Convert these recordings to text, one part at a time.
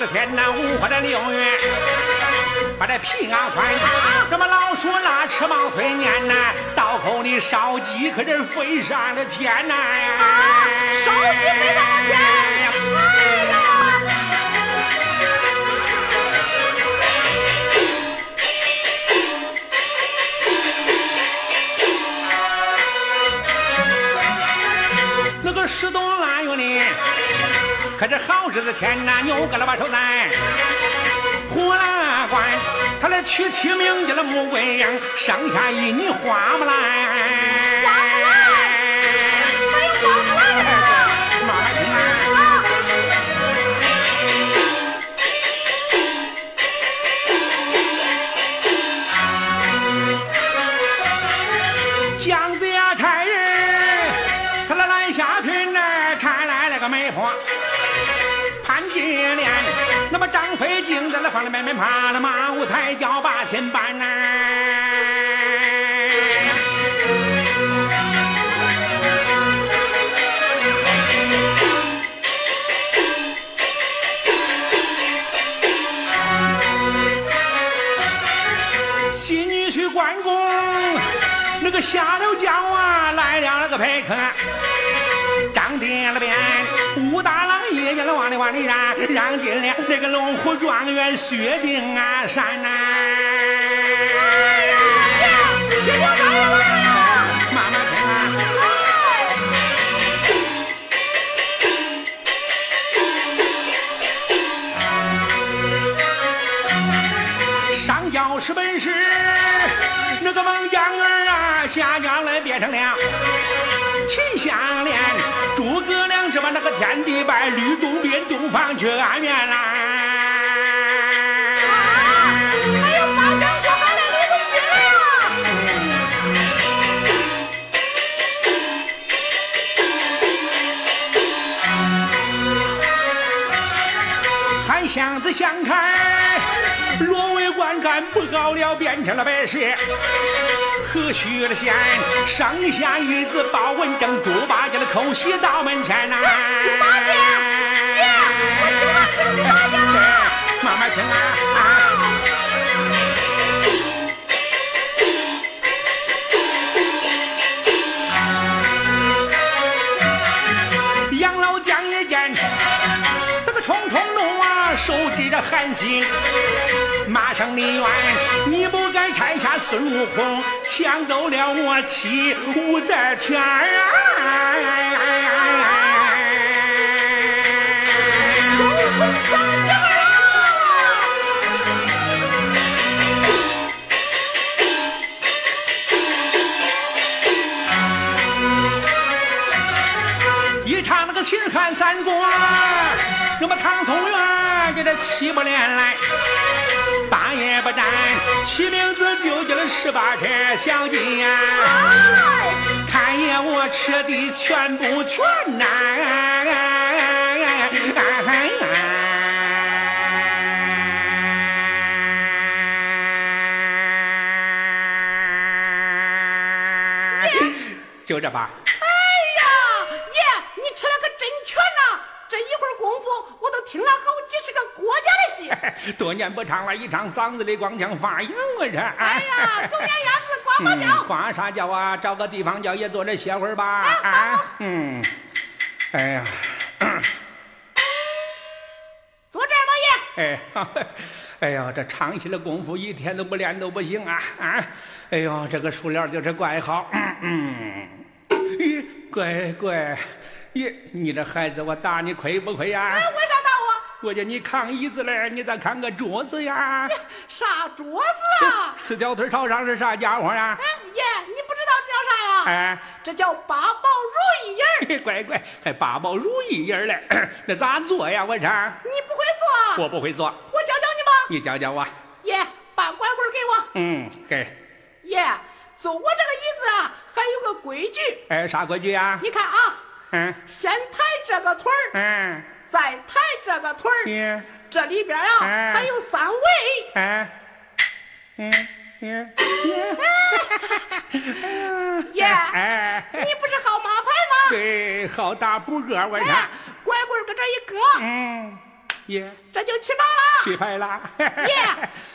是好热的天呐，五花的六月，把这皮俺换，什么老鼠拉吃毛腿年呐，刀口里烧鸡可是飞上了天呐！烧鸡飞上了天哎呀！那个十冬腊月里，可是好日子天呐，牛哥了把手来，呼啦关，他来娶妻名叫了穆桂英，生下一女花敬在那放了面面爬了马舞台叫八千班呐。新女婿关公，那个下了轿啊，来了那个陪客。张爹了边，武大爷爷往里往里让，让进了那个龙虎状元薛丁啊山呐、薛丁状元来了！妈妈听啊！上轿是本事，那个孟姜女啊，下轿来变成了秦香莲，那个天地拜，吕洞宾东方去安眠啦。还有八仙过海来李洞宾呀！韩箱子相看，若为观看不好了，变成了白蛇。何须了县上下一子报文正，猪八戒的口喜到门前呐、猪八戒爷我听俺听猪八戒了对慢慢听啊啊！杨老将一见，这个冲冲怒啊，手指着韩信，马上离远，你不该拆下孙悟空，抢走了我妻武则天啊！孙悟空抢媳妇儿了！一唱那个秦汉三国，那么唐宋元给这七不连来，不沾，起名字就叫了十八车小鸡呀、哎，看爷我吃的全不全呐、就这吧。这一会儿功夫，我都听了好几十个国家的戏。多年不唱了，一唱嗓子里光腔发痒我这。哎呀，狗眼鸭子呱呱嗯，叫。呱啥叫啊？找个地方叫爷坐着歇会儿吧。哎好嗯，哎呀，坐这儿吧，爷。哎，哎呦，这唱戏的功夫一天都不练都不行啊啊！哎呦，这个塑料就是怪好。嗯嗯，咦，乖乖，咦，你这孩子，我打你亏不亏呀、哎，为啥打我？我叫你扛椅子嘞，你咋扛个桌子呀？啥桌子啊？四条腿朝上是啥家伙呀？哎爷，你不知道这叫啥呀？哎，这叫八宝如意人儿。乖乖，还八宝如意人嘞，那咋做呀？我唱，你不会做啊？我不会做，我教教你吧。你教教我。爷，把拐棍给我。嗯，给。爷，坐我这个椅子啊，还有个规矩。哎，啥规矩呀？你看啊，嗯。先抬这个腿儿，嗯，再抬这个腿儿，你这里边啊哎还有三位，嗯，嗯嗯。爷，哎，你不是好马牌吗？对，好打补个，我哎唱。，拐棍搁这一搁，嗯，耶，这就起跑了。起牌了。爷，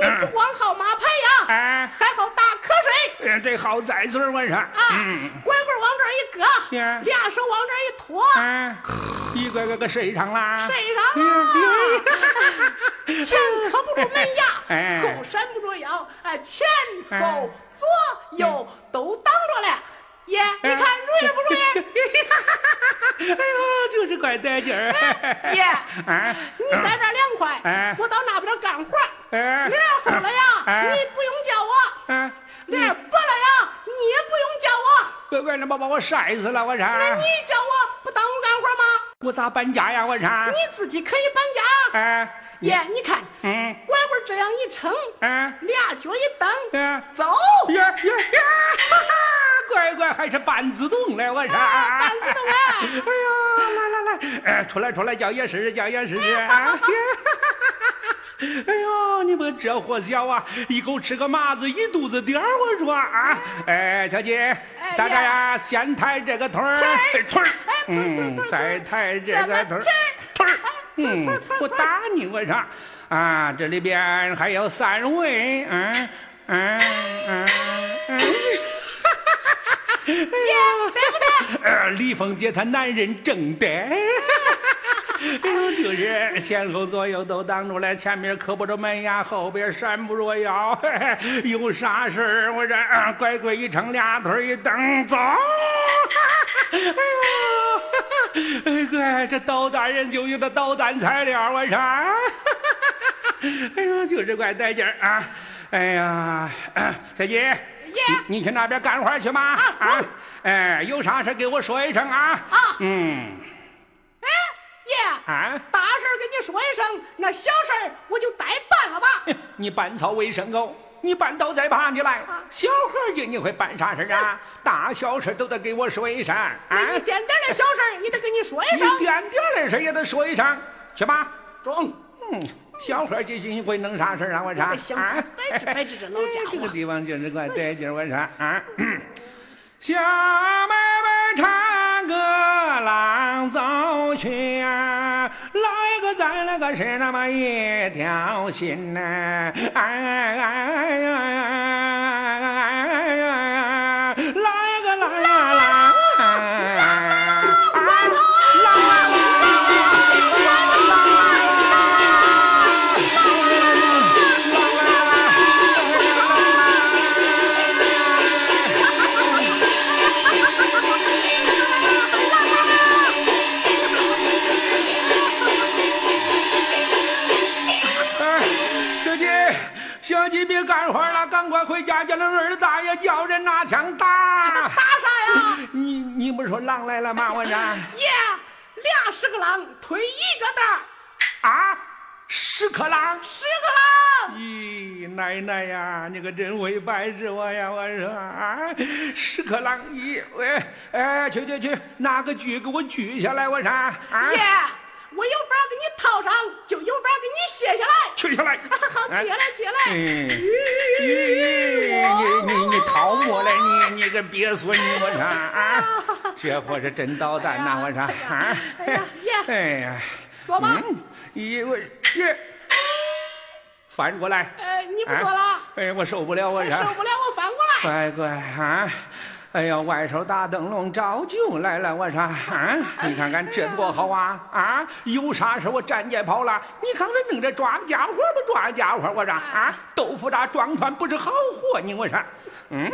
你不光好马牌呀，哎，还好打瞌睡嗯这好在嘴儿，我唱。啊！嗯拐棍往这儿一搁，呀俩手往这儿一托，嗯，一个个个睡上啦。睡上了。前磕不住门牙，哎后闪不住腰，哎，前后左右都挡着了。爷，你看如意不如意？哎呦，就是怪带劲儿。爷，哎，你在这儿凉快哎，我到那边干活。哎，脸儿厚了呀，哎你不用叫我；哎，脸儿薄了呀，你也不用叫我。乖乖，那把把我晒死了，我那唱。你叫我不耽误干活吗？我咋搬家呀？我啥。你自己可以搬家。哎，爷，你看，嗯，拐棍儿这样一撑，哎，俩脚一蹬，哎。走。呀呀呀！乖乖，还是半自动嘞，我唱。啊半自动哎哎呀，来来来，哎，出来出来，叫爷试试，叫爷试试。啊 哎呦，你们这货小啊，一口吃个麻子一肚子点儿，我说啊，哎，小姐，咋着呀？先抬这个腿儿，腿儿。嗯再抬这这个个腿儿。腿儿，嗯我打你，我说。啊，这里边还有三位，嗯嗯嗯嗯。爷，对不对？呃，李凤姐她男人正得，哎呦，就是前后左右都挡住了，前面磕不着门牙，后边闪不着腰，嘿 嘿有啥事儿我这啊乖乖一撑俩腿一蹬走，哎呦，哎乖，这捣蛋人就有这捣蛋材料，我说，哎呦，就是怪带劲儿啊，哎呀，小姐。爷你你去那边干活去吗？啊啊，哎，有啥事给我说一声啊。啊嗯哎，爷，啊，大事儿跟你说一声，那小事儿我就代办了吧。你办草为生狗，你半道再爬起来啊。小伙计，你会办啥事啊？大小事都得给我说一声啊。那一点点的小事儿也得跟你说一一声。点点的事也得说一声，去吧。中，嗯，小伙计，你会弄啥事啊？我说我得想法摆置摆置这老家伙这个地方就是怪带劲儿，我说啊。小妹妹唱歌郎奏曲啊，来个再来个是那么一条心呐、哎哎哎哎哎赶快回家，叫那二大爷叫人拿枪打。打啥呀？你你不是说狼来了吗？我这爷，俩十个狼推一个蛋，啊，十颗狼。十个狼。咦，奶奶呀，你可真会摆事我呀！我说啊，十颗狼，咦，喂，哎，去去去，拿个锯给我锯下来！我说啊，爷，我有法给你套上，就有法给你卸下来。取下来。好，取下来起来。嗯，个别说，你我说啊，这货是真捣蛋呐！我说啊，哎呀哎呀，坐吧。嗯，咦，我耶，翻过来，哎，你不坐了，哎，我受不了，我说。受不了，我翻过来。乖乖啊，哎呀，外头大灯笼照旧来了，我说啊，你看看这多好啊啊！有啥事我站街跑了，你刚才弄这庄家伙不庄家伙？我说啊，豆腐渣装船不是好货你，我说，嗯，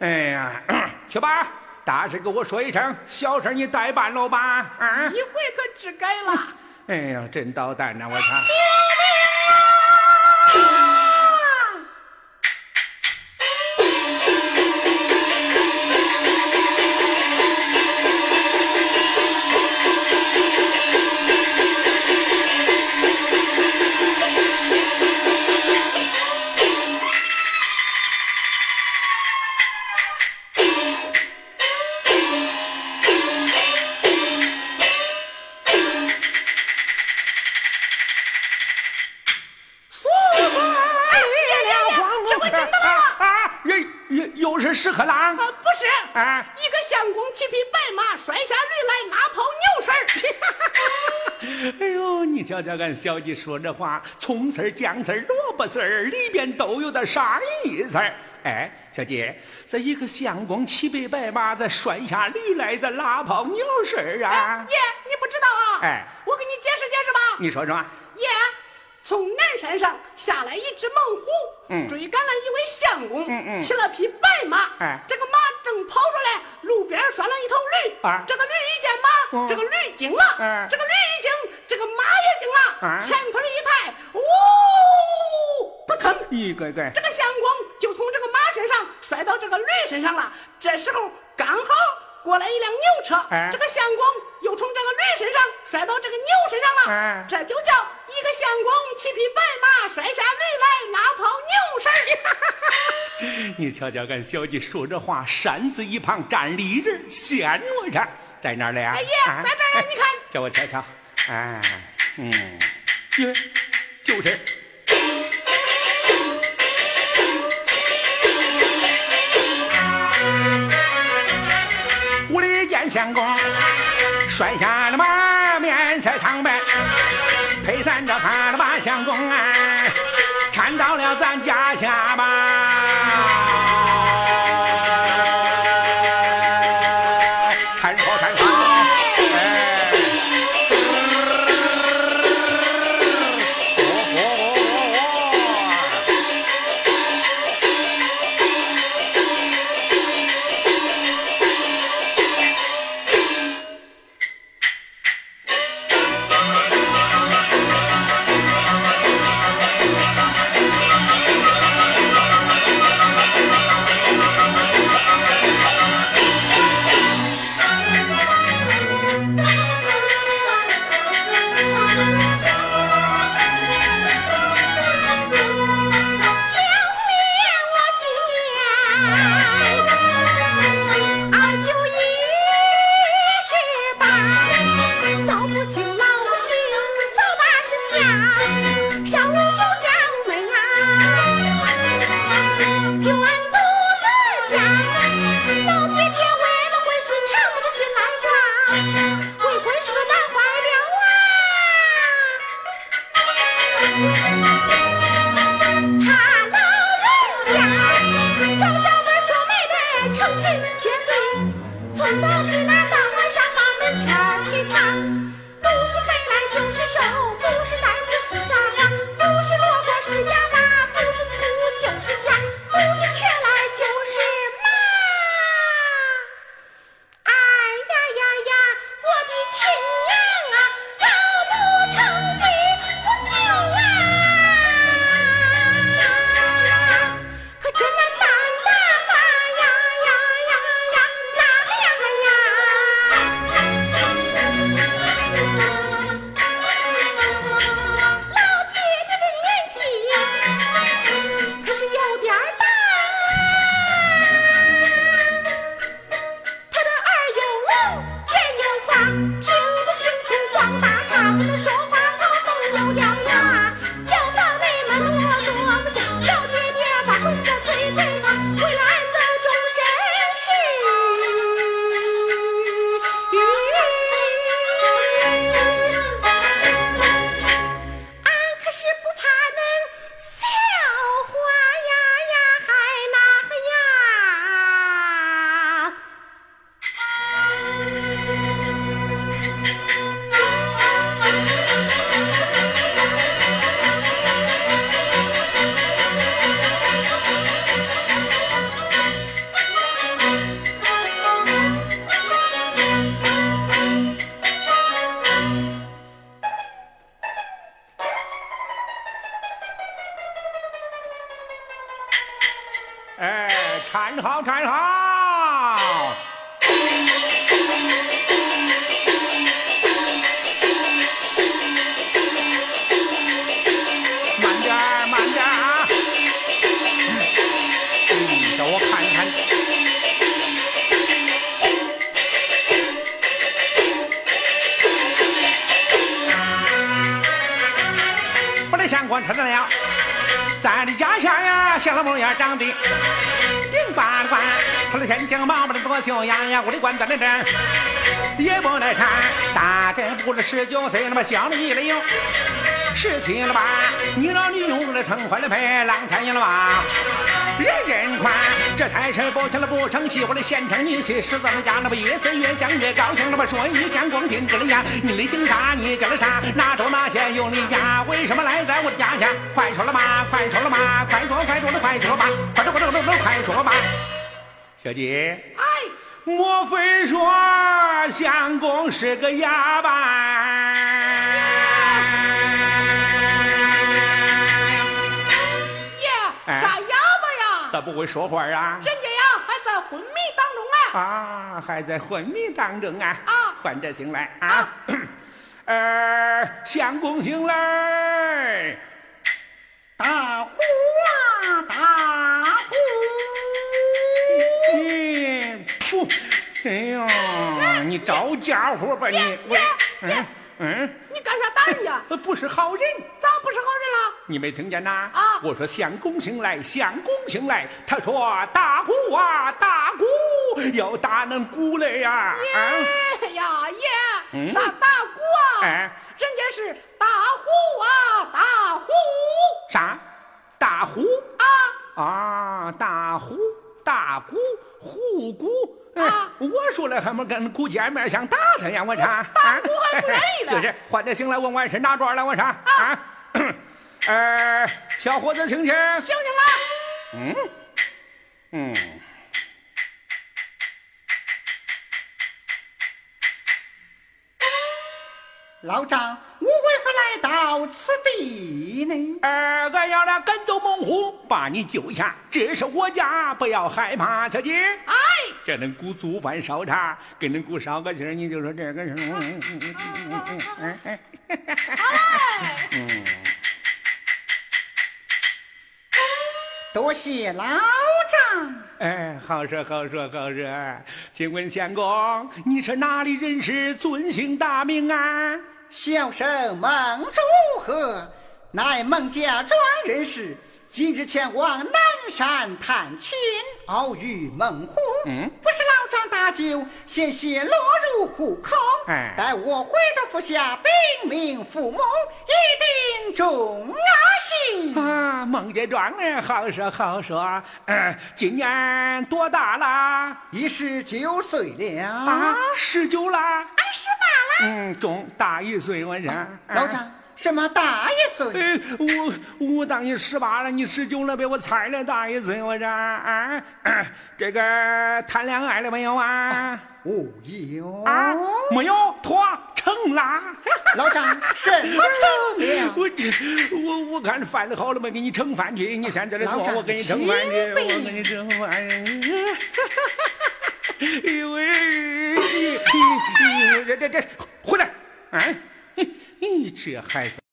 哎呀，去吧，大事给我说一声，小事你代办了吧？啊，一回可知改了。哎呀，真捣蛋呐，我操！救命啊！是屎壳郎啊，不是，啊！一个相公骑匹白马，摔下驴来拉跑牛绳儿。哎呦，你瞧瞧，俺小姐说这话，葱丝儿、姜丝儿、萝卜丝儿里边都有点啥意思？哎，小姐，这一个相公骑匹白马，再摔下驴来，再拉跑牛绳儿啊！爷，你不知道啊？哎我给你解释解释吧。你说说，爷，从南山上下来一只猛虎，嗯。追赶了一位相公，嗯嗯。骑了匹白马，哎。这个马正跑出来，路边拴了一头驴，啊这个驴一见马，嗯。这个驴惊了，嗯这个驴一惊，这个马也惊了，啊前腿一抬，呜，扑腾，一个个这个相公就从这个马身上摔到这个驴身上了。这时候刚好过来一辆牛车，哎。这个相公又从身上摔到这个牛身上了。哎这就叫一个相公骑匹白马摔下驴来拉跑牛身儿。你瞧瞧，俺小姐说这话，扇子一旁站立人，显我这在哪儿了呀？哎爷，啊在这儿呢，你看。叫我瞧瞧，哎，嗯，耶，就是。我的见相公摔下了马，面色苍白，陪三着他的八相公啊，搀到了咱家下吧，咱的家乡呀，小老模样长得顶巴的官，他的天津，妈妈的多秀雅呀，我的官在那这儿也不来看，大概不是十九岁，那么小了一了有十七了吧？你让你用了成婚了配，郎才赢了吧？人人宽，这才是不成了不成戏，我的。县城女婿，十三家那么越是越想越高兴，那么说一相公听着了呀，你的。姓啥？你叫了啥？哪州哪县有你家？为什么来在我的。家乡？快说了嘛，快说了嘛，快说快说的。快说吧，快说快说快说快说吧，小姐。哎，莫非说相公是个哑巴？呀，啥哑？咋不会说话啊？人家呀还在昏迷当中啊。啊，还在昏迷当中啊！啊唤着醒来啊！呃，相公醒来！大呼啊，大呼！你，不，哎呀，你找家伙吧你！我爷，嗯嗯，你干啥打人家？呃不是好人。咋不是好人了？你没听见呐？啊 我说相公醒来，相公醒来。他说大姑啊，大姑，要打恁姑来呀！啊，爷呀爷，嗯啥大姑啊？哎人家是大虎啊，大虎啥？大虎啊！啊，大虎大鼓虎鼓。哎啊我说了还没跟姑见面，想打他呀！我说啊，打鼓还不愿意了就是唤得醒来，问完是哪庄了？我说啊，呃，小伙子，请请。醒醒了。嗯，嗯。老张，我为何来到此地呢？二，俺要来跟走猛虎，把你救下。这是我家，不要害怕，小姐。哎，这恁姑煮饭烧茶，给恁姑捎个信儿，你就说这个事。好嘞。嗯。多谢老丈。哎，好说好说好说。请问相公，你是哪里人士？尊姓大名啊？小生孟祝和，乃孟家庄人士，今日前往南山探亲，偶遇孟虎，嗯不是老丈大救，险些落入虎口。哎待我回到府下禀明父母，一定重压刑。啊，孟家庄人，好说好说。嗯，今年多大啦？已十九岁了。啊，十九啦。二十八了。嗯，中大一岁，我说。老丈，什么大一岁？哎，我我当你十八了，你十九了，呗我猜了大一岁，我这啊，这个谈恋爱了没有啊？哦有啊，没有，妥成啦。老张，什么成了？我这我我看饭好了没？给你盛饭去。你现在这说，老丈我给你盛饭去，我给你盛饭。哎呦喂，这这这回来，啊，你你这孩子。